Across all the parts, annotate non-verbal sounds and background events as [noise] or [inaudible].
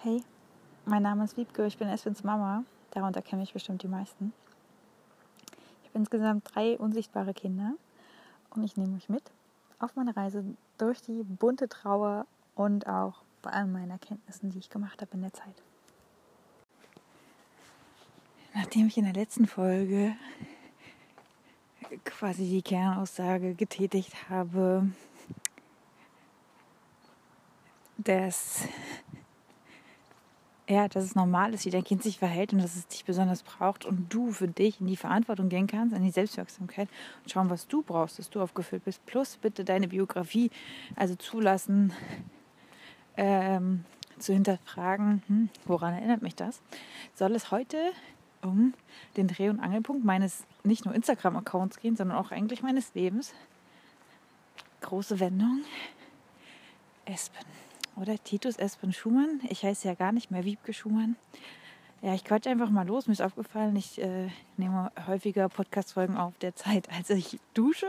Hey, mein Name ist Wiebke, ich bin Eswins Mama. Darunter kenne ich bestimmt die meisten. Ich habe insgesamt drei unsichtbare Kinder und ich nehme euch mit auf meine Reise durch die bunte Trauer und auch bei all meinen Erkenntnissen, die ich gemacht habe in der Zeit. Nachdem ich in der letzten Folge quasi die Kernaussage getätigt habe, dass ja, dass es normal ist, wie dein Kind sich verhält und dass es dich besonders braucht und du für dich in die Verantwortung gehen kannst, in die Selbstwirksamkeit und schauen, was du brauchst, dass du aufgefüllt bist. Plus bitte deine Biografie, also zulassen, ähm, zu hinterfragen, hm, woran erinnert mich das? Soll es heute um den Dreh- und Angelpunkt meines nicht nur Instagram-Accounts gehen, sondern auch eigentlich meines Lebens? Große Wendung. Espen oder Titus Espen Schumann. Ich heiße ja gar nicht mehr Wiebke Schumann. Ja, ich quatsch einfach mal los. Mir ist aufgefallen, ich äh, nehme häufiger Podcast-Folgen auf der Zeit, als ich dusche.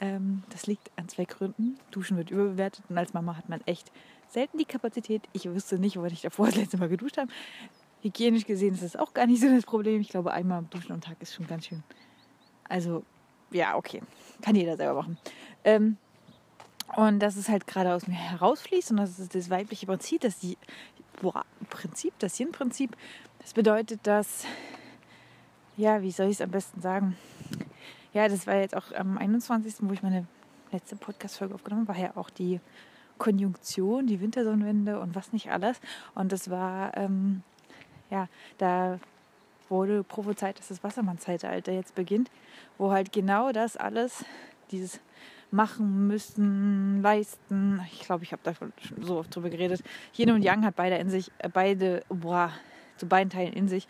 Ähm, das liegt an zwei Gründen. Duschen wird überbewertet und als Mama hat man echt selten die Kapazität. Ich wüsste nicht, wann ich davor das letzte Mal geduscht habe. Hygienisch gesehen ist das auch gar nicht so das Problem. Ich glaube, einmal Duschen am Tag ist schon ganz schön. Also, ja, okay. Kann jeder selber machen. Ähm, und dass es halt gerade aus mir herausfließt und das ist das weibliche Prinzip, das die boah, Prinzip, das Yin-Prinzip. Das bedeutet, dass, ja, wie soll ich es am besten sagen? Ja, das war jetzt auch am 21., wo ich meine letzte Podcast-Folge aufgenommen habe, war ja auch die Konjunktion, die Wintersonnenwende und was nicht alles. Und das war, ähm, ja, da wurde prophezeit, dass das Wassermann-Zeitalter jetzt beginnt, wo halt genau das alles, dieses machen müssen, leisten. Ich glaube, ich habe da schon so oft drüber geredet. Yin und Yang hat beide in sich, äh, beide, boah, zu beiden Teilen in sich.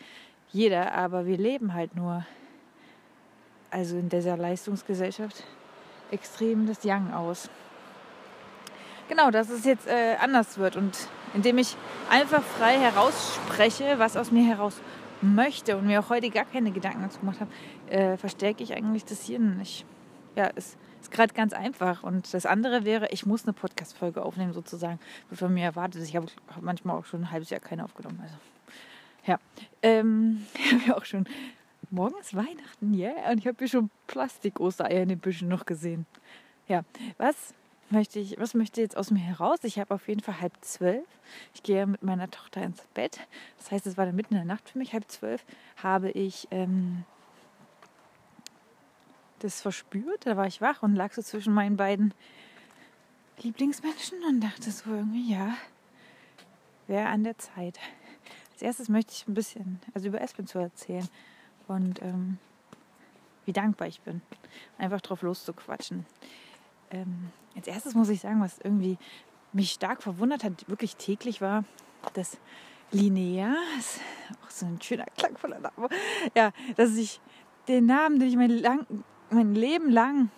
Jeder, aber wir leben halt nur, also in dieser Leistungsgesellschaft, extrem das Yang aus. Genau, dass es jetzt äh, anders wird und indem ich einfach frei herausspreche, was aus mir heraus möchte und mir auch heute gar keine Gedanken dazu gemacht habe, äh, verstärke ich eigentlich das Hirn. Ich, ja, es ist gerade ganz einfach. Und das andere wäre, ich muss eine Podcast-Folge aufnehmen, sozusagen, wird von mir erwartet. Ich habe hab manchmal auch schon ein halbes Jahr keine aufgenommen. Also, ja. Ähm, [laughs] ich habe ja auch schon. Morgen ist Weihnachten, ja. Yeah. Und ich habe hier schon Plastik-Ostereier in den Büschen noch gesehen. Ja. Was möchte ich, was möchte jetzt aus mir heraus? Ich habe auf jeden Fall halb zwölf. Ich gehe mit meiner Tochter ins Bett. Das heißt, es war dann mitten in der Nacht für mich. Halb zwölf habe ich. Ähm, das verspürt. Da war ich wach und lag so zwischen meinen beiden Lieblingsmenschen und dachte so irgendwie, ja, wäre an der Zeit. Als erstes möchte ich ein bisschen, also über Espen zu erzählen und ähm, wie dankbar ich bin, einfach drauf loszuquatschen. Ähm, als erstes muss ich sagen, was irgendwie mich stark verwundert hat, wirklich täglich war, dass Linnea, ist auch so ein schöner klangvoller Name, ja, dass ich den Namen, den ich mein lang, mein Leben lang,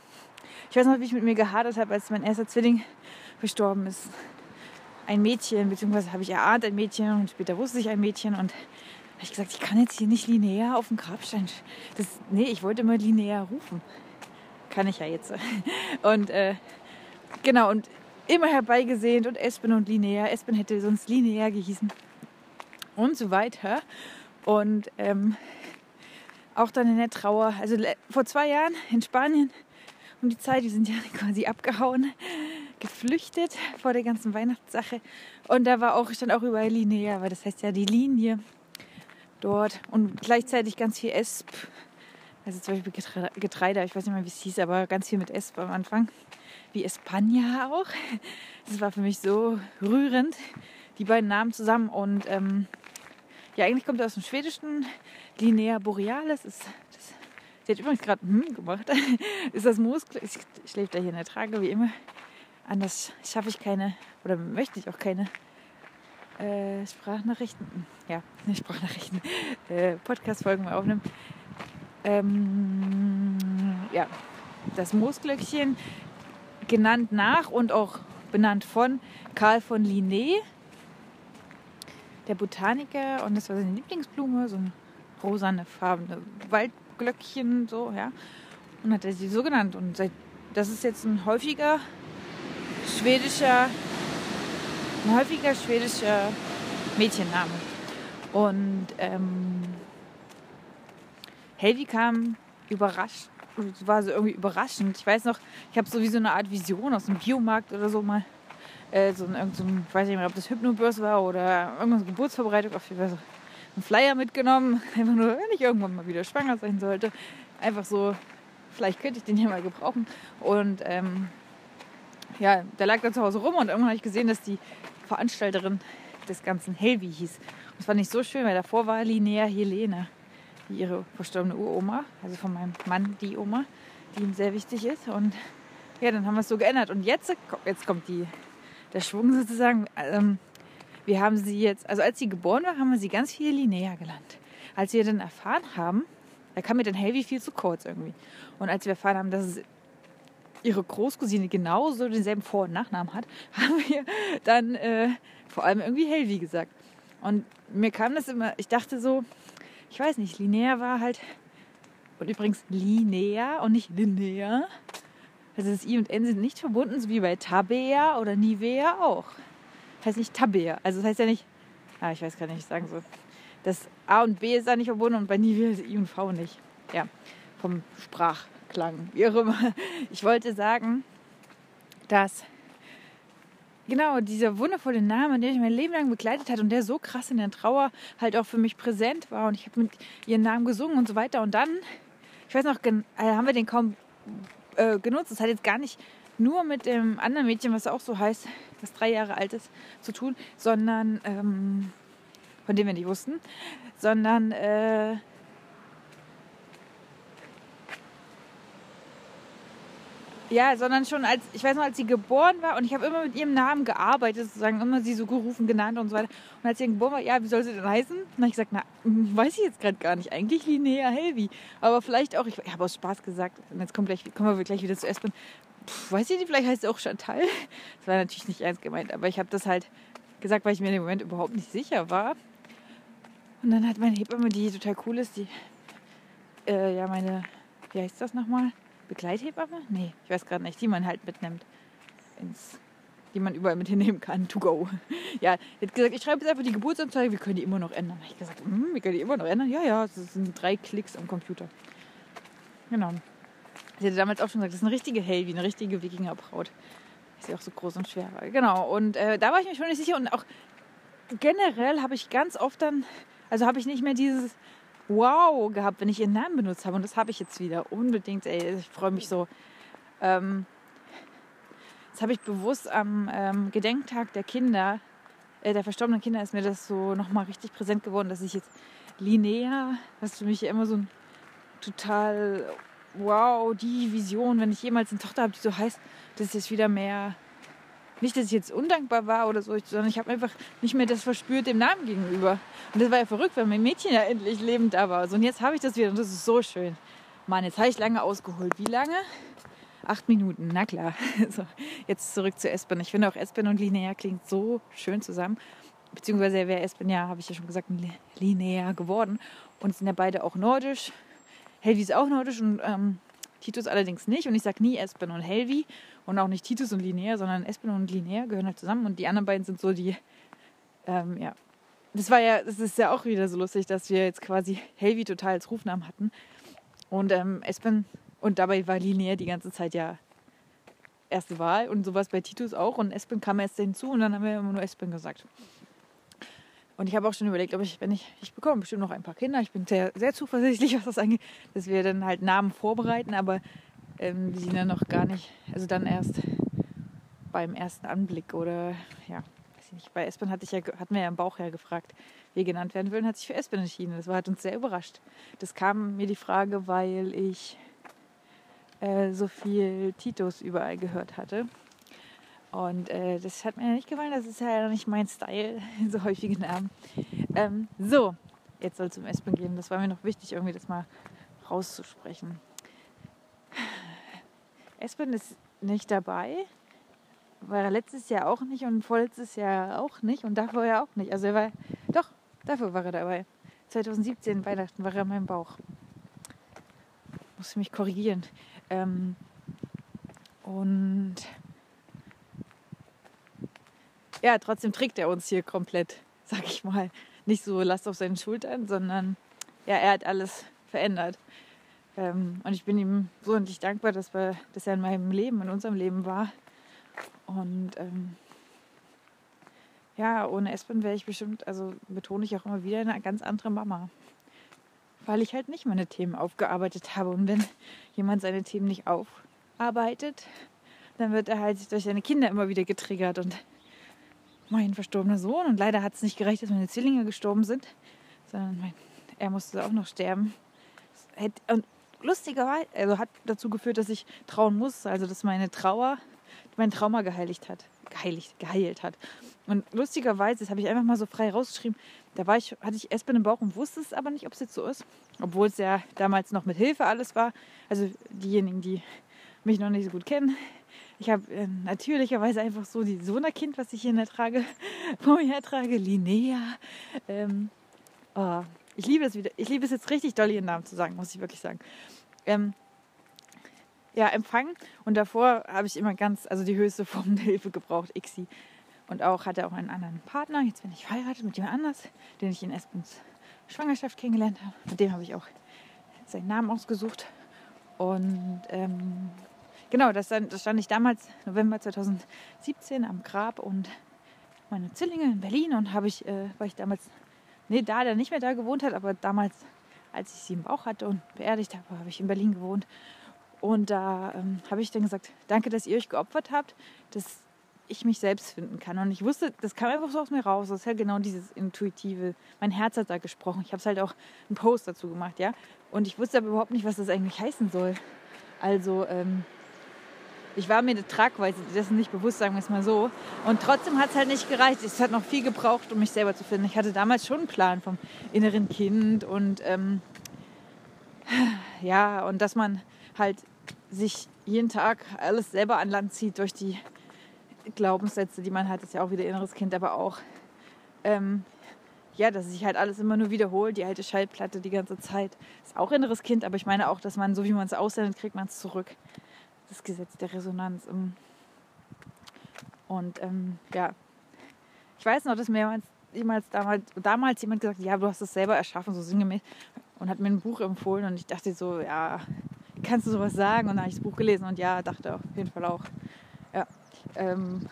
ich weiß noch, wie ich mit mir gehadert habe, als mein erster Zwilling verstorben ist. Ein Mädchen, beziehungsweise habe ich erahnt ein Mädchen und später wusste ich ein Mädchen und habe ich gesagt, ich kann jetzt hier nicht linear auf dem Grabstein. Das, nee, ich wollte immer linear rufen. Kann ich ja jetzt. [laughs] Und äh, genau, und immer herbeigesehnt und Espen und linear. Espen hätte sonst linear gehießen. Und so weiter. Und ähm, auch dann in der Trauer. Also vor zwei Jahren in Spanien um die Zeit, wir sind ja [laughs] quasi abgehauen, geflüchtet vor der ganzen Weihnachtssache. Und da war auch, stand auch überall Linie, aber das heißt ja die Linie dort und gleichzeitig ganz viel Esp. Also zum Beispiel Getreide, ich weiß nicht mehr, wie es hieß, aber ganz viel mit Esp am Anfang. Wie Espanja auch. Das war für mich so rührend, die beiden Namen zusammen. Und ähm, ja, eigentlich kommt er aus dem Schwedischen. Linea borealis ist das. Sie hat übrigens gerade hm gemacht. [laughs] ist das Muskel. Ich, ich da hier in der Trage wie immer. Anders schaffe ich keine oder möchte ich auch keine äh, Sprachnachrichten. Ja, [laughs] Sprachnachrichten. Äh, Podcast-Folgen aufnehmen. Ähm, ja, das Moosglöckchen genannt nach und auch benannt von Karl von Linné der Botaniker und das war seine Lieblingsblume, so ein rosane farbene Waldglöckchen, so, ja. Und hat er sie so genannt. Und seit, das ist jetzt ein häufiger schwedischer, ein häufiger schwedischer Mädchenname. Und ähm, Helvi kam überrascht, war so irgendwie überraschend. Ich weiß noch, ich habe so wie so eine Art Vision aus dem Biomarkt oder so mal, äh, so, ein, so ein, ich weiß nicht mehr, ob das Hypnobirth war oder irgendwas Geburtsvorbereitung, auf jeden Fall so einen Flyer mitgenommen, [laughs] einfach nur, wenn ich irgendwann mal wieder schwanger sein sollte, einfach so, vielleicht könnte ich den hier mal gebrauchen. Und ähm, ja, der lag da zu Hause rum und irgendwann habe ich gesehen, dass die Veranstalterin des ganzen Helvi hieß. Und das fand ich so schön, weil davor war Linnea Helene, die ihre verstorbene Uroma, also von meinem Mann die Oma, die ihm sehr wichtig ist. Und ja, dann haben wir es so geändert. Und jetzt, jetzt kommt die, der Schwung sozusagen. Ähm, wir haben sie jetzt, also als sie geboren war, haben wir sie ganz viel Linnea gelernt. Als wir dann erfahren haben, da kam mir dann Helvi viel zu kurz irgendwie. Und als wir erfahren haben, dass es ihre Großcousine genauso denselben Vor- und Nachnamen hat, [laughs] haben wir dann äh, vor allem irgendwie Helvi gesagt. Und mir kam das immer, ich dachte so, ich weiß nicht, Linnea war halt, und übrigens Linnea und nicht Linnea. Also das I und N sind nicht verbunden, so wie bei Tabea oder Nivea auch. Das heißt nicht Tabea, also das heißt ja nicht, ah, ich weiß gar nicht, ich sagen so. Das A und B ist da nicht verbunden und bei Nivea ist I und V nicht. Ja, vom Sprachklang, wie auch immer. Ich wollte sagen, dass genau dieser wundervolle Name, den ich mein Leben lang begleitet hat und der so krass in der Trauer halt auch für mich präsent war und ich habe mit ihren Namen gesungen und so weiter und dann, ich weiß noch, äh, haben wir den kaum äh, genutzt. Das hat jetzt gar nicht nur mit dem anderen Mädchen, was auch so heißt, das drei Jahre alt ist, zu tun, sondern ähm, von dem wir nicht wussten, sondern äh, Ja, sondern schon als, ich weiß noch, als sie geboren war und ich habe immer mit ihrem Namen gearbeitet, sozusagen, immer sie so gerufen, genannt und so weiter. Und als sie geboren war, ja, wie soll sie denn heißen? Und dann habe ich gesagt, na, hm, weiß ich jetzt gerade gar nicht. Eigentlich Linnea Helvi. Aber vielleicht auch, ich, ich habe aus Spaß gesagt, und jetzt kommt gleich, kommen wir gleich wieder zu Espen. Weiß ich nicht, vielleicht heißt sie auch Chantal. [laughs] Das war natürlich nicht ernst gemeint, aber ich habe das halt gesagt, weil ich mir in dem Moment überhaupt nicht sicher war. Und dann hat meine Hebamme, die total cool ist, die, äh, ja, meine, wie heißt das nochmal? Begleithebamme? Nee, ich weiß gerade nicht, die man halt mitnimmt. Ins, die man überall mit hinnehmen kann, to go. [laughs] Ja, die hat gesagt, ich schreibe jetzt einfach die Geburtsanzeige, wir können die immer noch ändern. Ich gesagt, hm, wir können die immer noch ändern? Ja, ja, das sind drei Klicks am Computer. Genau. Sie hatte damals auch schon gesagt, das ist eine richtige Helvi, eine richtige Wikingerbraut. Ist ja auch so groß und schwer. Genau, und äh, da war ich mir schon nicht sicher. Und auch generell habe ich ganz oft dann, also habe ich nicht mehr dieses, wow gehabt, wenn ich ihren Namen benutzt habe. Und das habe ich jetzt wieder. Unbedingt, ey, ich freue mich so. Ähm, das habe ich bewusst am ähm, Gedenktag der Kinder, äh, der verstorbenen Kinder, ist mir das so nochmal richtig präsent geworden, dass ich jetzt Linnea, was für mich immer so ein total, wow, die Vision, wenn ich jemals eine Tochter habe, die so heißt, das ist jetzt wieder mehr nicht, dass ich jetzt undankbar war oder so, sondern ich habe einfach nicht mehr das verspürt dem Namen gegenüber. Und das war ja verrückt, weil mein Mädchen ja endlich lebend da war. Und jetzt habe ich das wieder und das ist so schön. Mann, jetzt habe ich lange ausgeholt. Wie lange? Acht Minuten, na klar. [laughs] So, jetzt zurück zu Espen. Ich finde auch Espen und Linnea klingt so schön zusammen. Beziehungsweise wäre Espen ja, habe ich ja schon gesagt, Linnea geworden. Und sind ja beide auch nordisch. Helvi ist auch nordisch und ähm, Titus allerdings nicht. Und ich sage nie Espen und Helvi und auch nicht Titus und Linnea, sondern Espen und Linnea gehören halt zusammen. Und die anderen beiden sind so die, ähm, ja. Das war ja, das ist ja auch wieder so lustig, dass wir jetzt quasi Helvi total als Rufnamen hatten. Und ähm, Espen, und dabei war Linnea die ganze Zeit ja erste Wahl und sowas bei Titus auch. Und Espen kam erst hinzu und dann haben wir immer nur Espen gesagt. Und ich habe auch schon überlegt, ob ich, wenn ich, ich bekomme bestimmt noch ein paar Kinder, ich bin sehr, sehr zuversichtlich, [laughs] was das angeht, dass wir dann halt Namen vorbereiten, aber ähm, die sind dann noch gar nicht, also dann erst beim ersten Anblick oder ja, weiß ich nicht. Bei Espen hatte ich ja, hatten wir ja im Bauch ja gefragt, wie genannt werden würden, hat sich für Espen entschieden. Das war, hat uns sehr überrascht. Das kam mir die Frage, weil ich äh, so viel Titus überall gehört hatte. Und äh, das hat mir nicht gefallen, das ist ja nicht mein Style, [laughs] so häufige Namen. Ähm, so, jetzt soll es um Espen gehen. Das war mir noch wichtig, irgendwie das mal rauszusprechen. [sighs] Espen ist nicht dabei. War er letztes Jahr auch nicht und vorletztes Jahr auch nicht und davor ja auch nicht. Also er war, doch, dafür war er dabei. 2017 Weihnachten war er in meinem Bauch. Muss mich korrigieren. Ähm, und ja, trotzdem trägt er uns hier komplett sag ich mal, nicht so Last auf seinen Schultern, sondern ja, er hat alles verändert. Ähm, und ich bin ihm so und ich dankbar, dass, wir, dass er in meinem Leben, in unserem Leben war. Und ähm, ja, ohne Espen wäre ich bestimmt, also betone ich auch immer wieder, eine ganz andere Mama. Weil ich halt nicht meine Themen aufgearbeitet habe. Und wenn jemand seine Themen nicht aufarbeitet, dann wird er halt durch seine Kinder immer wieder getriggert. Und mein verstorbener Sohn, und leider hat es nicht gereicht, dass meine Zwillinge gestorben sind, sondern mein, er musste auch noch sterben. Und lustigerweise, also hat dazu geführt, dass ich trauen muss, also dass meine Trauer mein Trauma geheiligt hat. Geheiligt, geheilt hat. Und lustigerweise, das habe ich einfach mal so frei rausgeschrieben, da war ich, hatte ich Espen im Bauch und wusste es aber nicht, ob es jetzt so ist. Obwohl es ja damals noch mit Hilfe alles war. Also diejenigen, die mich noch nicht so gut kennen. Ich habe äh, natürlicherweise einfach so die Sohnerkind, was ich hier in der Trage [laughs] vor mir trage, Linnea. Ähm, oh, ich liebe es wieder. Ich liebe es jetzt richtig doll, ihren Namen zu sagen, muss ich wirklich sagen. Ähm, ja, empfangen. Und davor habe ich immer ganz, also die höchste Form der Hilfe gebraucht, ICSI. Und auch hatte auch einen anderen Partner. Jetzt bin ich verheiratet mit jemand anders, den ich in Espens Schwangerschaft kennengelernt habe. Mit dem habe ich auch seinen Namen ausgesucht. Und ähm, genau, das, das stand ich damals, November 2017, am Grab und meine Zwillinge in Berlin. Und habe ich, äh, weil ich damals, nee, da der nicht mehr da gewohnt hat, aber damals, als ich sie im Bauch hatte und beerdigt habe, habe ich in Berlin gewohnt. Und da ähm, habe ich dann gesagt, danke, dass ihr euch geopfert habt, dass ich mich selbst finden kann. Und ich wusste, das kam einfach so aus mir raus. Das ist ja genau dieses Intuitive. Mein Herz hat da gesprochen. Ich habe es halt auch einen Post dazu gemacht, ja. Und ich wusste aber überhaupt nicht, was das eigentlich heißen soll. Also, ähm, ich war mir der Tragweite dessen nicht bewusst, sagen wir es mal so. Und trotzdem hat es halt nicht gereicht. Es hat noch viel gebraucht, um mich selber zu finden. Ich hatte damals schon einen Plan vom inneren Kind und ähm, ja, und dass man halt sich jeden Tag alles selber an Land zieht durch die Glaubenssätze, die man hat, ist ja auch wieder inneres Kind, aber auch, ähm, ja, dass sich halt alles immer nur wiederholt, die alte Schallplatte die ganze Zeit. Ist auch inneres Kind, aber ich meine auch, dass man, so wie man es aussendet, kriegt man es zurück. Das Gesetz der Resonanz. Ähm. Und ähm, ja, ich weiß noch, dass mir jemals damals, damals jemand gesagt hat, ja, du hast es selber erschaffen, so sinngemäß, und hat mir ein Buch empfohlen und ich dachte so, ja, kannst du sowas sagen? Und dann habe ich das Buch gelesen und ja, dachte auf jeden Fall auch. Ja. Ähm,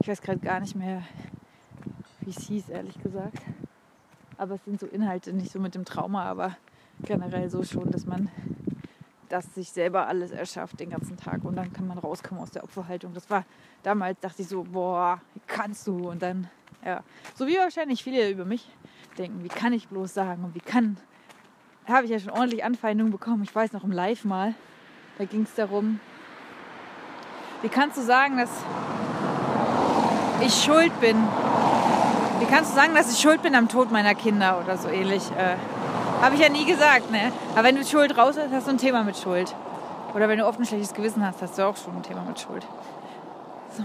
ich weiß gerade gar nicht mehr, wie es hieß, ehrlich gesagt. Aber es sind so Inhalte, nicht so mit dem Trauma, aber generell so schon, dass man das sich selber alles erschafft den ganzen Tag und dann kann man rauskommen aus der Opferhaltung. Das war damals, dachte ich so, boah, kannst du? Und dann, ja, so wie wahrscheinlich viele über mich denken, wie kann ich bloß sagen und wie kann habe ich ja schon ordentlich Anfeindungen bekommen. Ich weiß noch im Live mal, da ging es darum, wie kannst du sagen, dass ich schuld bin? Wie kannst du sagen, dass ich schuld bin am Tod meiner Kinder oder so ähnlich? Äh, habe ich ja nie gesagt, ne? Aber wenn du Schuld raus hast, hast du ein Thema mit Schuld. Oder wenn du oft ein schlechtes Gewissen hast, hast du auch schon ein Thema mit Schuld. So.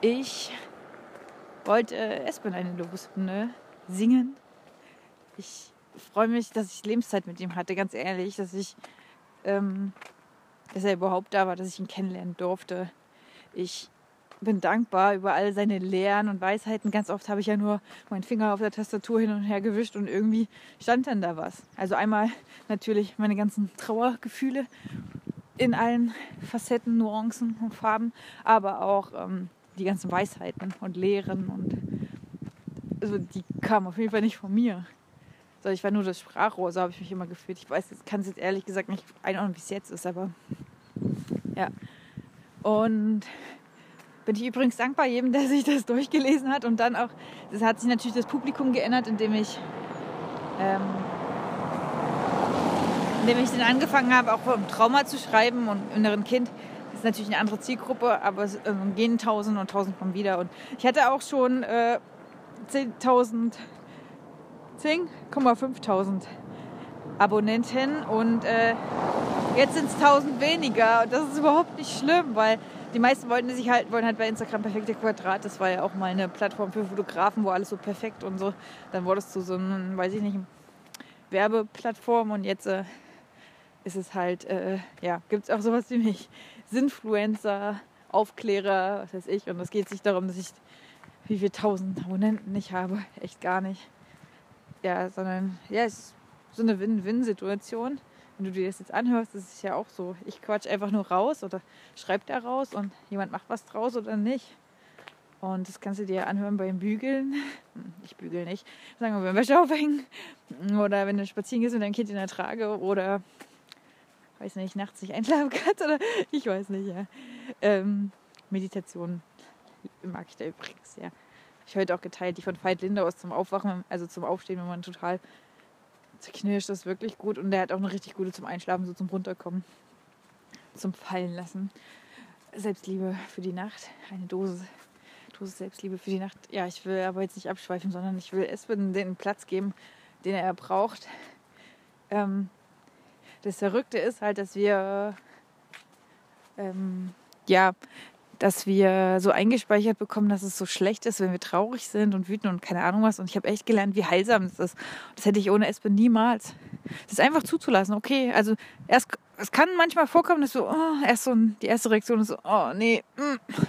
Ich wollte äh, Espen eine Lobeshymne singen. Ich freue mich, dass ich Lebenszeit mit ihm hatte, ganz ehrlich, dass ich, ähm, dass er überhaupt da war, dass ich ihn kennenlernen durfte. Ich bin dankbar über all seine Lehren und Weisheiten. Ganz oft habe ich ja nur meinen Finger auf der Tastatur hin und her gewischt und irgendwie stand dann da was. Also einmal natürlich meine ganzen Trauergefühle in allen Facetten, Nuancen und Farben, aber auch ähm, die ganzen Weisheiten und Lehren und also die kamen auf jeden Fall nicht von mir. So, ich war nur das Sprachrohr, so habe ich mich immer gefühlt. Ich weiß, kann es jetzt ehrlich gesagt nicht einordnen, wie es jetzt ist, aber ja. Und bin ich übrigens dankbar jedem, der sich das durchgelesen hat. Und dann auch, das hat sich natürlich das Publikum geändert, indem ich, ähm, indem ich dann angefangen habe, auch vom Trauma zu schreiben und inneren Kind. Das ist natürlich eine andere Zielgruppe, aber es äh, gehen tausend und tausend kommen wieder. Und ich hatte auch schon äh, 10.000 10,5.000 Abonnenten und äh, jetzt sind es 1000 weniger. Und das ist überhaupt nicht schlimm, weil die meisten wollten sich halt, wollen halt bei Instagram perfekte Quadrat. Das war ja auch mal eine Plattform für Fotografen, wo alles so perfekt und so. Dann wurde es zu so einem, weiß ich nicht, Werbeplattform und jetzt äh, ist es halt, äh, ja, gibt es auch sowas wie mich. Sinfluencer, Aufklärer, was weiß ich. Und es geht sich darum, dass ich wie viele tausend Abonnenten ich habe. Echt gar nicht. Ja, sondern ja, es ist so eine Win-Win-Situation. Wenn du dir das jetzt anhörst, ist es ja auch so. Ich quatsch einfach nur raus oder schreib da raus und jemand macht was draus oder nicht. Und das kannst du dir anhören beim Bügeln. Hm, ich bügel nicht. Sagen wir beim Wäsche aufhängen. Oder wenn du spazieren gehst mit deinem Kind in der Trage. Oder, weiß nicht, nachts nicht einschlafen kannst. Oder ich weiß nicht, ja. Ähm, Meditation mag ich da übrigens, ja. Ich heute auch geteilt, die von Veit Lindaus zum Aufwachen, also zum Aufstehen, wenn man total zerknirscht, das wirklich gut. Und der hat auch eine richtig gute zum Einschlafen, so zum Runterkommen, zum Fallen lassen. Selbstliebe für die Nacht, eine Dose Dose Selbstliebe für die Nacht. Ja, ich will aber jetzt nicht abschweifen, sondern ich will Espen den Platz geben, den er braucht. Ähm, das Verrückte ist halt, dass wir ähm, ja, dass wir so eingespeichert bekommen, dass es so schlecht ist, wenn wir traurig sind und wütend und keine Ahnung was. Und ich habe echt gelernt, wie heilsam das ist. Das hätte ich ohne Espen niemals. Das ist einfach zuzulassen. Okay, also erst, es kann manchmal vorkommen, dass so, oh, erst so die erste Reaktion ist so, oh nee, mm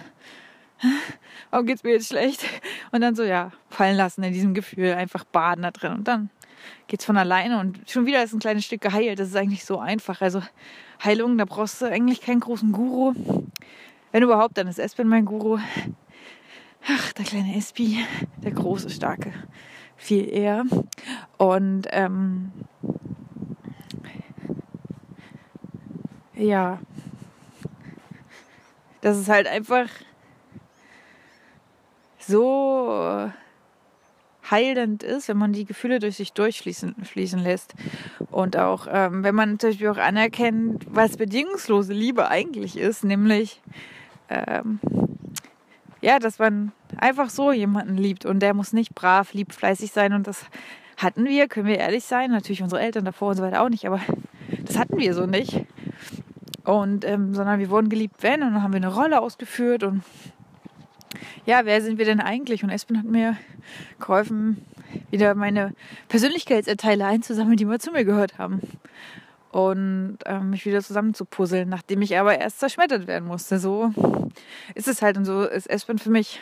warum geht's mir jetzt schlecht? Und dann so, ja, fallen lassen in diesem Gefühl, einfach baden da drin. Und dann geht's von alleine und schon wieder ist ein kleines Stück geheilt. Das ist eigentlich so einfach. Also Heilung, da brauchst du eigentlich keinen großen Guru. Wenn überhaupt, dann ist Espen mein Guru. Ach, der kleine Espi, der große, starke, viel eher. Und ähm, ja, das ist halt einfach so heilend ist, wenn man die Gefühle durch sich durchfließen fließen lässt. Und auch, ähm, wenn man zum Beispiel auch anerkennt, was bedingungslose Liebe eigentlich ist, nämlich, ähm, ja, dass man einfach so jemanden liebt und der muss nicht brav, lieb, fleißig sein und das hatten wir, können wir ehrlich sein, natürlich unsere Eltern davor und so weiter auch nicht, aber das hatten wir so nicht. Und, ähm, sondern wir wurden geliebt, wenn, und dann haben wir eine Rolle ausgeführt und ja, wer sind wir denn eigentlich? Und Espen hat mir geholfen, wieder meine Persönlichkeitsanteile einzusammeln, die mal zu mir gehört haben. Und ähm, mich wieder zusammenzupuzzeln, nachdem ich aber erst zerschmettert werden musste. So ist es halt und so ist Espen für mich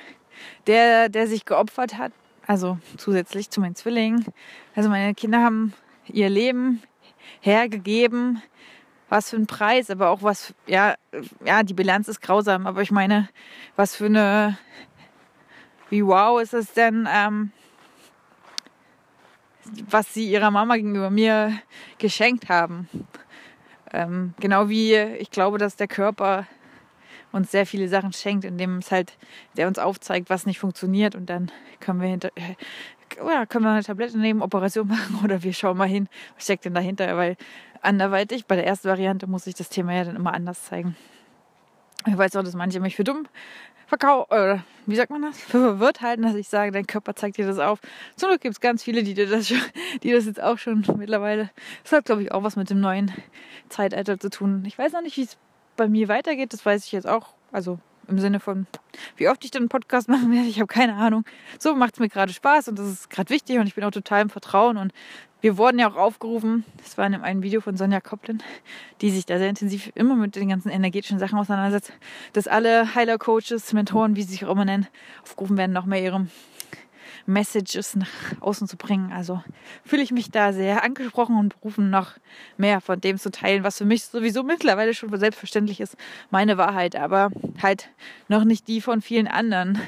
der, der sich geopfert hat. Also zusätzlich zu meinen Zwillingen. Also meine Kinder haben ihr Leben hergegeben, was für ein Preis, aber auch was, ja, ja, die Bilanz ist grausam, aber ich meine, was für eine, wie wow ist es denn, ähm, was sie ihrer Mama gegenüber mir geschenkt haben. Ähm, genau wie ich glaube, dass der Körper uns sehr viele Sachen schenkt, indem es halt, der uns aufzeigt, was nicht funktioniert und dann können wir hinter, ja, können wir eine Tablette nehmen, Operation [laughs] machen oder wir schauen mal hin, was steckt denn dahinter, weil anderweitig, bei der ersten Variante muss ich das Thema ja dann immer anders zeigen. Ich weiß auch, dass manche mich für dumm verkaufen, oder wie sagt man das, [laughs] verwirrt halten, dass ich sage, dein Körper zeigt dir das auf. Zum Glück gibt es ganz viele, die dir das, schon, [laughs] die das jetzt auch schon mittlerweile, das hat glaube ich auch was mit dem neuen Zeitalter zu tun. Ich weiß noch nicht, wie es bei mir weitergeht, das weiß ich jetzt auch, also im Sinne von, wie oft ich den Podcast [laughs] machen werde, ich habe keine Ahnung. So macht es mir gerade Spaß und das ist gerade wichtig und ich bin auch total im Vertrauen. Und wir wurden ja auch aufgerufen, das war in einem Video von Sonja Koplin, die sich da sehr intensiv immer mit den ganzen energetischen Sachen auseinandersetzt, dass alle Heiler-Coaches, Mentoren, wie sie sich auch immer nennen, aufgerufen werden, noch mehr ihrem Messages nach außen zu bringen. Also fühle ich mich da sehr angesprochen und berufen, noch mehr von dem zu teilen, was für mich sowieso mittlerweile schon selbstverständlich ist, meine Wahrheit, aber halt noch nicht die von vielen anderen.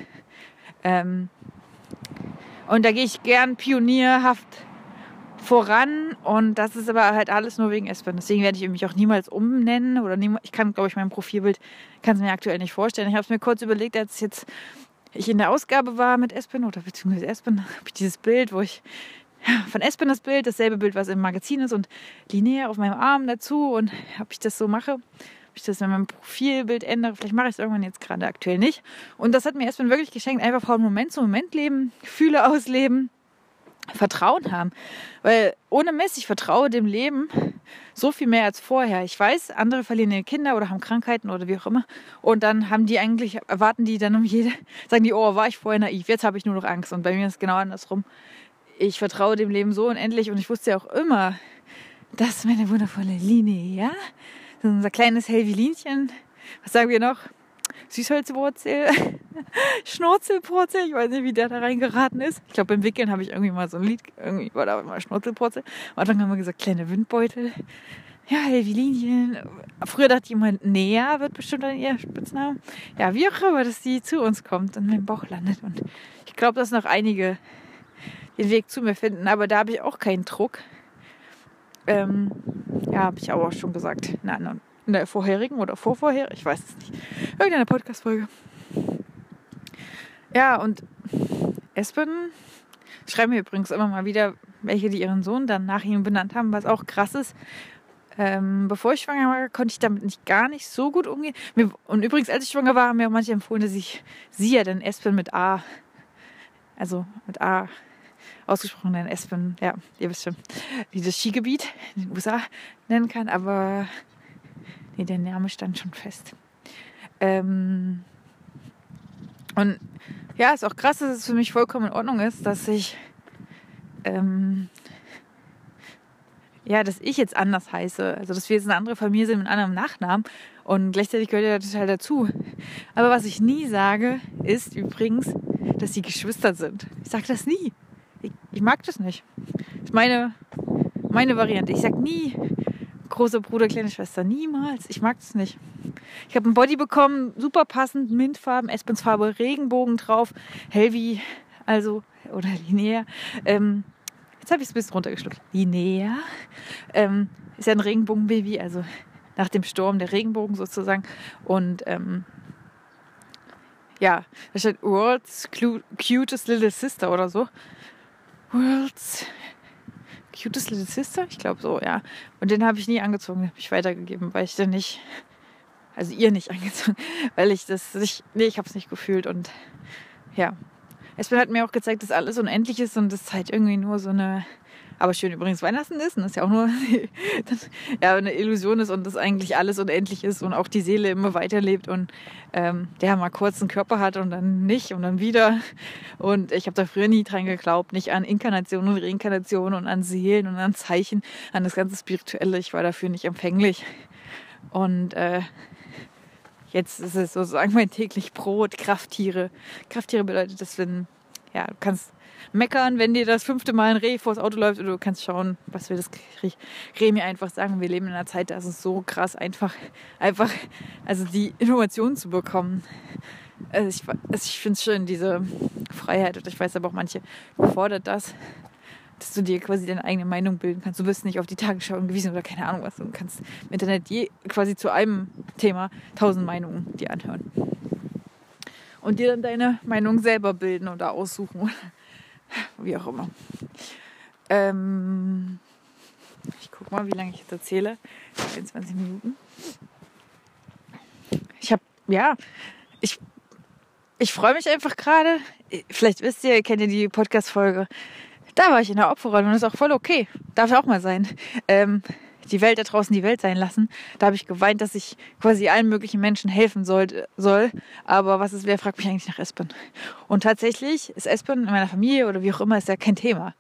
Ähm und da gehe ich gern pionierhaft voran und das ist aber halt alles nur wegen Espen. Deswegen werde ich mich auch niemals umnennen oder nie, ich kann, glaube ich, mein Profilbild kann es mir aktuell nicht vorstellen. Ich habe es mir kurz überlegt, als jetzt ich in der Ausgabe war mit Espen oder beziehungsweise Espen, [laughs] habe ich dieses Bild, wo ich [laughs] von Espen das Bild, dasselbe Bild, was im Magazin ist und Linear auf meinem Arm dazu und ob ich das so mache, ob ich das in meinem Profilbild ändere, vielleicht mache ich es irgendwann jetzt gerade aktuell nicht. Und das hat mir Espen wirklich geschenkt, einfach von Moment zu Moment leben, Gefühle ausleben Vertrauen haben. Weil ohne Mist, ich vertraue dem Leben so viel mehr als vorher. Ich weiß, andere verlieren ihre Kinder oder haben Krankheiten oder wie auch immer. Und dann haben die eigentlich, erwarten die dann um jede, [laughs] sagen die, oh, war ich vorher naiv, jetzt habe ich nur noch Angst. Und bei mir ist es genau andersrum. Ich vertraue dem Leben so unendlich und ich wusste ja auch immer, dass meine wundervolle Linie, ja, unser kleines Helvilinchen, was sagen wir noch? Süßholzwurzel, [laughs] Schnurzelpurzel, ich weiß nicht, wie der da reingeraten ist. Ich glaube, beim Wickeln habe ich irgendwie mal so ein Lied, irgendwie war da mal Schnurzelpurzel. Und dann haben wir gesagt, kleine Windbeutel. Ja, Heavy Linien. Früher dachte jemand, Nea wird bestimmt dann ihr Spitzname. Ja, wie auch immer, dass die zu uns kommt und in meinem Bauch landet. Und ich glaube, dass noch einige den Weg zu mir finden, aber da habe ich auch keinen Druck. Ähm, ja, habe ich aber auch schon gesagt in der, anderen, in der vorherigen oder vorvorherigen, ich weiß es nicht, irgendeine Podcast-Folge. Ja, und Espen schreiben mir übrigens immer mal wieder welche, die ihren Sohn dann nach ihm benannt haben, was auch krass ist. Ähm, bevor ich schwanger war, konnte ich damit nicht gar nicht so gut umgehen. Und übrigens, als ich schwanger war, haben mir auch manche empfohlen, dass ich sie ja dann Espen mit A, also mit A ausgesprochen nennen, Espen, ja, ihr wisst schon, wie das Skigebiet in den USA nennen kann, aber nee, der Name stand schon fest. Ähm, und ja, ist auch krass, dass es für mich vollkommen in Ordnung ist, dass ich ähm, ja, dass ich jetzt anders heiße. Also, dass wir jetzt eine andere Familie sind mit einem Nachnamen. Und gleichzeitig gehört ja total dazu. Aber was ich nie sage, ist übrigens, dass sie Geschwister sind. Ich sage das nie. Ich, ich, mag das nicht. Das ist meine, meine Variante. Ich sage nie großer Bruder, kleine Schwester. Niemals. Ich mag das nicht. Ich habe ein Body bekommen, super passend, Mintfarben, Espens Farbe, Regenbogen drauf, hell wie, also, oder linear. Ähm, jetzt habe ich es ein bisschen runtergeschluckt. Linear. Ähm, ist ja ein Regenbogenbaby, also nach dem Sturm der Regenbogen sozusagen. Und ähm, ja, da steht World's Cutest Little Sister oder so. World's Cutest Little Sister? Ich glaube so, ja. Und den habe ich nie angezogen, den habe ich weitergegeben, weil ich den nicht also ihr nicht [laughs] angezogen, weil ich das nicht, nee, ich habe es nicht gefühlt und ja. Espen hat mir auch gezeigt, dass alles unendlich ist und das halt irgendwie nur so eine, aber schön übrigens Weihnachten ist und das ja auch nur [laughs] ja, eine Illusion ist und dass eigentlich alles unendlich ist und auch die Seele immer weiterlebt und ähm, der mal kurz einen Körper hat und dann nicht und dann wieder. Und ich habe da früher nie dran geglaubt, nicht an Inkarnation und Reinkarnation und an Seelen und an Zeichen, an das ganze Spirituelle. Ich war dafür nicht empfänglich. Und äh, Jetzt ist es sozusagen mein täglich Brot, Krafttiere. Krafttiere bedeutet, dass wenn, ja, du kannst meckern, wenn dir das fünfte Mal ein Reh vors Auto läuft oder du kannst schauen, was wir das Reh mir einfach sagen. Wir leben in einer Zeit, da ist es so krass einfach, einfach, also die Informationen zu bekommen. Also ich, also ich finde es schön, diese Freiheit. Und ich weiß aber auch, manche fordert das dass du dir quasi deine eigene Meinung bilden kannst. Du wirst nicht auf die Tagesschau angewiesen oder keine Ahnung was. Du kannst im Internet je, quasi zu einem Thema tausend Meinungen dir anhören. Und dir dann deine Meinung selber bilden oder aussuchen. Wie auch immer. Ähm, ich guck mal, wie lange ich jetzt erzähle. 22 Minuten. Ich habe, ja, ich, ich freue mich einfach gerade. Vielleicht wisst ihr, kennt ihr die Podcast-Folge da war ich in der Opferrolle und ist auch voll okay. Darf auch mal sein. Ähm, die Welt da draußen die Welt sein lassen. Da habe ich geweint, dass ich quasi allen möglichen Menschen helfen soll. soll. Aber was ist, wer fragt mich eigentlich nach Espen? Und tatsächlich ist Espen in meiner Familie oder wie auch immer, ist ja kein Thema.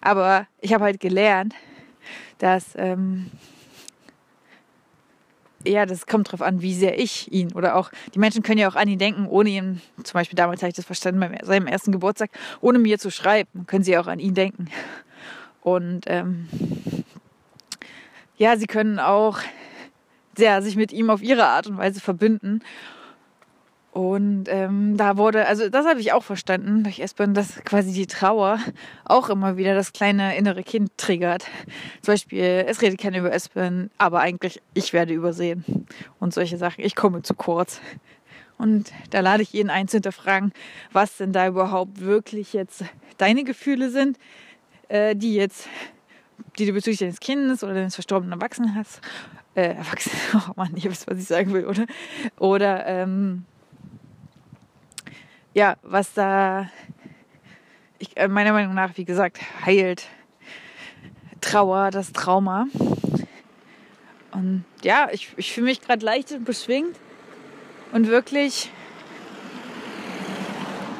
Aber ich habe halt gelernt, dass ähm, ja, das kommt drauf an, wie sehr ich ihn oder auch die Menschen können ja auch an ihn denken, ohne ihn, zum Beispiel damals habe ich das verstanden bei seinem ersten Geburtstag, ohne mir zu schreiben, können sie auch an ihn denken. Und ähm, ja, sie können auch ja, sich mit ihm auf ihre Art und Weise verbinden. Und ähm, da wurde, also das habe ich auch verstanden durch Espen, dass quasi die Trauer auch immer wieder das kleine innere Kind triggert. Zum Beispiel, es redet keiner über Espen, aber eigentlich ich werde übersehen. Und solche Sachen, ich komme zu kurz. Und da lade ich jeden ein zu hinterfragen, was denn da überhaupt wirklich jetzt deine Gefühle sind, äh, die jetzt, die du bezüglich deines Kindes oder deines verstorbenen Erwachsenen hast. Äh, Erwachsenen, [laughs] oh Mann, ich weiß, was ich sagen will, oder? Oder, ähm, ja, was da ich, äh, meiner Meinung nach, wie gesagt, heilt Trauer, das Trauma. Und ja, ich, ich fühle mich gerade leicht und beschwingt und wirklich,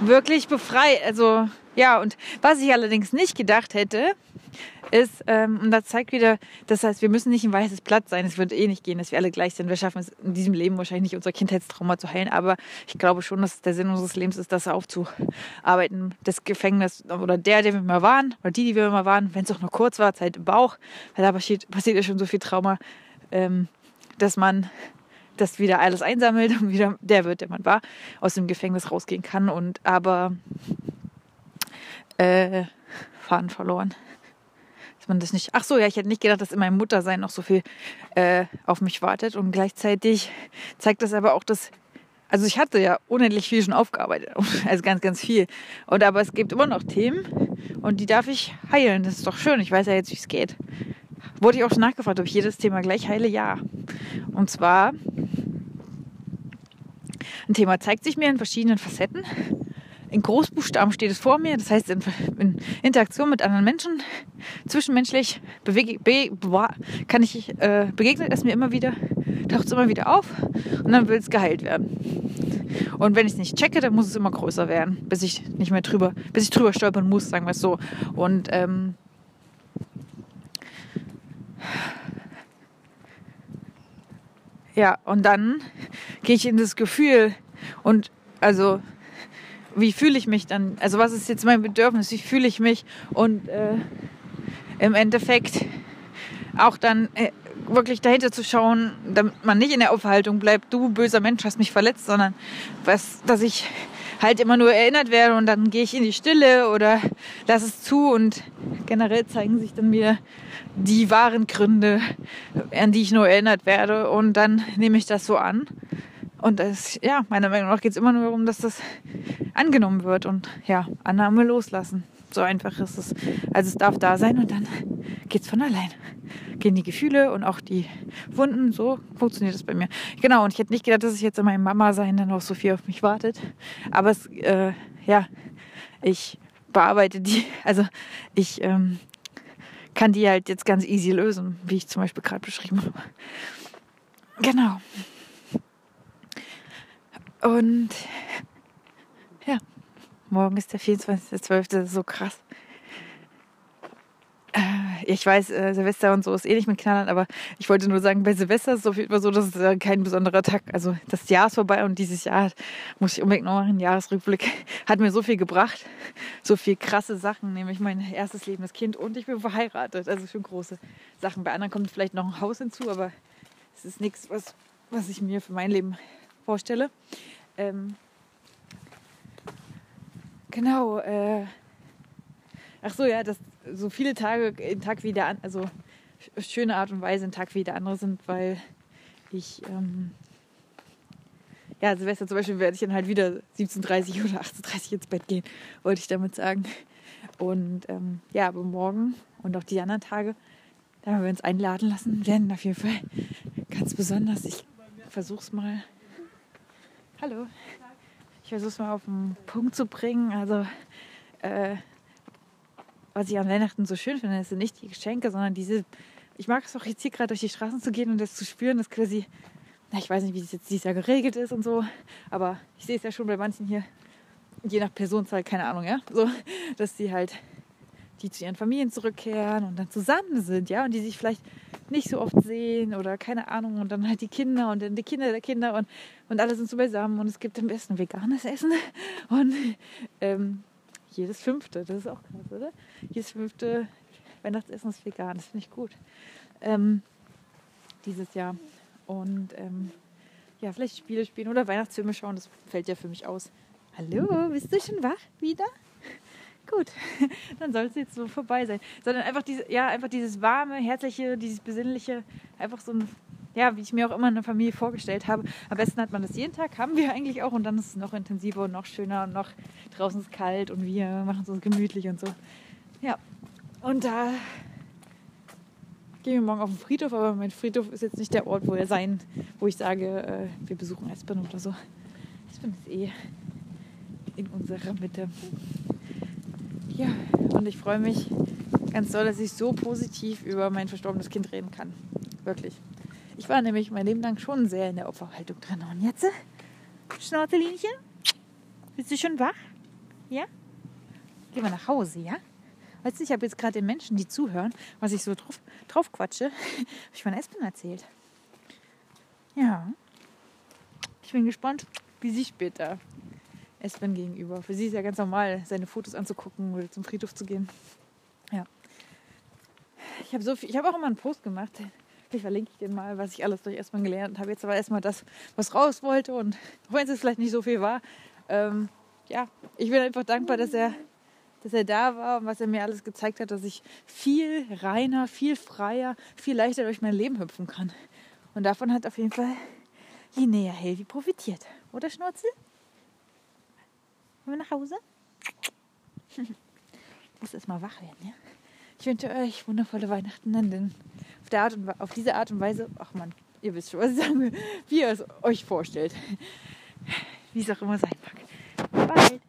wirklich befreit. Also ja, und was ich allerdings nicht gedacht hätte, ist, ähm, und das zeigt wieder, das heißt, wir müssen nicht ein weißes Blatt sein. Es wird eh nicht gehen, dass wir alle gleich sind. Wir schaffen es in diesem Leben wahrscheinlich nicht, unser Kindheitstrauma zu heilen. Aber ich glaube schon, dass der Sinn unseres Lebens ist, das aufzuarbeiten. Das Gefängnis oder der, der wir mal waren, oder die, die wir mal waren, wenn es auch nur kurz war, Zeit im Bauch, weil da passiert, passiert ja schon so viel Trauma, ähm, dass man das wieder alles einsammelt und wieder der wird, der man war, aus dem Gefängnis rausgehen kann. Und aber äh, Faden verloren. Dass man das nicht. Ach so, ja, ich hätte nicht gedacht, dass in meinem Muttersein noch so viel äh, auf mich wartet. Und gleichzeitig zeigt das aber auch, dass. Also ich hatte ja unendlich viel schon aufgearbeitet. [laughs] Also ganz, ganz viel. Und aber es gibt immer noch Themen und die darf ich heilen. Das ist doch schön. Ich weiß ja jetzt, wie es geht. Wurde ich auch schon nachgefragt, ob ich jedes Thema gleich heile? Ja. Und zwar, ein Thema zeigt sich mir in verschiedenen Facetten in Großbuchstaben steht es vor mir. Das heißt, in, in Interaktion mit anderen Menschen, zwischenmenschlich, bewege, be, kann ich, äh, begegnet es mir immer wieder, taucht es immer wieder auf und dann will es geheilt werden. Und wenn ich es nicht checke, dann muss es immer größer werden, bis ich nicht mehr drüber, bis ich drüber stolpern muss, sagen wir es so. Und ähm, ja, und dann gehe ich in das Gefühl und also wie fühle ich mich dann? Also was ist jetzt mein Bedürfnis? Wie fühle ich mich? Und äh, im Endeffekt auch dann äh, wirklich dahinter zu schauen, damit man nicht in der Aufhaltung bleibt, du böser Mensch hast mich verletzt, sondern was, dass ich halt immer nur erinnert werde und dann gehe ich in die Stille oder lass es zu und generell zeigen sich dann mir die wahren Gründe, an die ich nur erinnert werde und dann nehme ich das so an und das, ja, meiner Meinung nach geht es immer nur darum, dass das angenommen wird und ja, Annahme loslassen. So einfach ist es. Also es darf da sein und dann geht es von allein. Gehen die Gefühle und auch die Wunden, so funktioniert das bei mir. Genau, und ich hätte nicht gedacht, dass ich jetzt in meinem Mama sein dann noch so viel auf mich wartet. Aber es, äh, ja, ich bearbeite die, also ich ähm, kann die halt jetzt ganz easy lösen, wie ich zum Beispiel gerade beschrieben habe. Genau. Und ja, morgen ist der 24.12. Das ist so krass. Äh, ich weiß, äh, Silvester und so ist eh nicht mit Knallern, aber ich wollte nur sagen, bei Silvester ist es auf jeden Fall so, dass es kein besonderer Tag, also das Jahr ist vorbei und dieses Jahr muss ich unbedingt noch machen, Jahresrückblick, [laughs] hat mir so viel gebracht, so viel krasse Sachen, nämlich mein erstes lebendes Kind und ich bin verheiratet, also schon große Sachen. Bei anderen kommt vielleicht noch ein Haus hinzu, aber es ist nichts, was, was ich mir für mein Leben vorstelle. Ähm, genau. Äh, ach so, ja, dass so viele Tage, ein Tag wie der andere, also schöne Art und Weise ein Tag wie der andere sind, weil ich, ähm, ja, Silvester zum Beispiel werde ich dann halt wieder 17.30 oder 18.30 ins Bett gehen, wollte ich damit sagen. Und ähm, ja, aber morgen und auch die anderen Tage, da wir uns einladen lassen werden, auf jeden Fall ganz besonders. Ich versuche es mal Hallo. Ich versuche es mal auf den Punkt zu bringen. Also, äh, was ich an Weihnachten so schön finde, sind nicht die Geschenke, sondern diese. Ich mag es auch jetzt hier gerade durch die Straßen zu gehen und das zu spüren, dass quasi. Na, ich weiß nicht, wie es jetzt dieses Jahr geregelt ist und so, aber ich sehe es ja schon bei manchen hier, je nach Personenzahl, keine Ahnung, ja, so, dass die halt die zu ihren Familien zurückkehren und dann zusammen sind, ja, und die sich vielleicht nicht so oft sehen oder keine Ahnung und dann halt die Kinder und dann die Kinder der Kinder und, und alle sind so beisammen und es gibt am besten veganes Essen [laughs] und ähm, jedes fünfte, das ist auch krass, oder? Jedes fünfte Weihnachtsessen ist vegan, das finde ich gut. Ähm, dieses Jahr. Und ähm, ja, vielleicht Spiele spielen oder Weihnachtsfilme schauen, das fällt ja für mich aus. Hallo, bist du schon wach wieder? Gut, [laughs] dann soll es jetzt so vorbei sein. Sondern einfach diese, ja, einfach dieses warme, herzliche, dieses besinnliche, einfach so ein, ja, wie ich mir auch immer eine Familie vorgestellt habe. Am besten hat man das jeden Tag, haben wir eigentlich auch und dann ist es noch intensiver und noch schöner und noch draußen ist kalt und wir machen es uns gemütlich und so. Ja, und da gehen wir morgen auf den Friedhof, aber mein Friedhof ist jetzt nicht der Ort, wo er sein, wo ich sage, äh, wir besuchen Espen oder so. Espen ist eh in unserer Mitte. Ja, und ich freue mich ganz doll, dass ich so positiv über mein verstorbenes Kind reden kann. Wirklich. Ich war nämlich mein Leben lang schon sehr in der Opferhaltung drin. Und jetzt, Schnauzelinchen, bist du schon wach? Ja? Gehen wir nach Hause, ja? Weißt du, ich habe jetzt gerade den Menschen, die zuhören, was ich so drauf, drauf quatsche, [laughs] habe ich von Espen erzählt. Ja. Ich bin gespannt, wie sie später Espen gegenüber. Für sie ist ja ganz normal, seine Fotos anzugucken oder zum Friedhof zu gehen. Ja. Ich habe so viel, auch immer einen Post gemacht. Vielleicht verlinke ich den mal, was ich alles durch Espen gelernt habe. Jetzt aber erstmal das, was raus wollte und auch wenn es vielleicht nicht so viel war. Ähm, ja, ich bin einfach dankbar, dass er, dass er da war und was er mir alles gezeigt hat, dass ich viel reiner, viel freier, viel leichter durch mein Leben hüpfen kann. Und davon hat auf jeden Fall Linnea Helvi profitiert. Oder Schnurzel? Wir nach Hause? ich [laughs] muss erst mal wach werden, ja? Ich wünsche euch wundervolle Weihnachten, denn auf, der Art und, auf diese Art und Weise, ach man, ihr wisst schon, was ich sagen will, wie ihr es euch vorstellt. Wie es auch immer sein mag. Bye.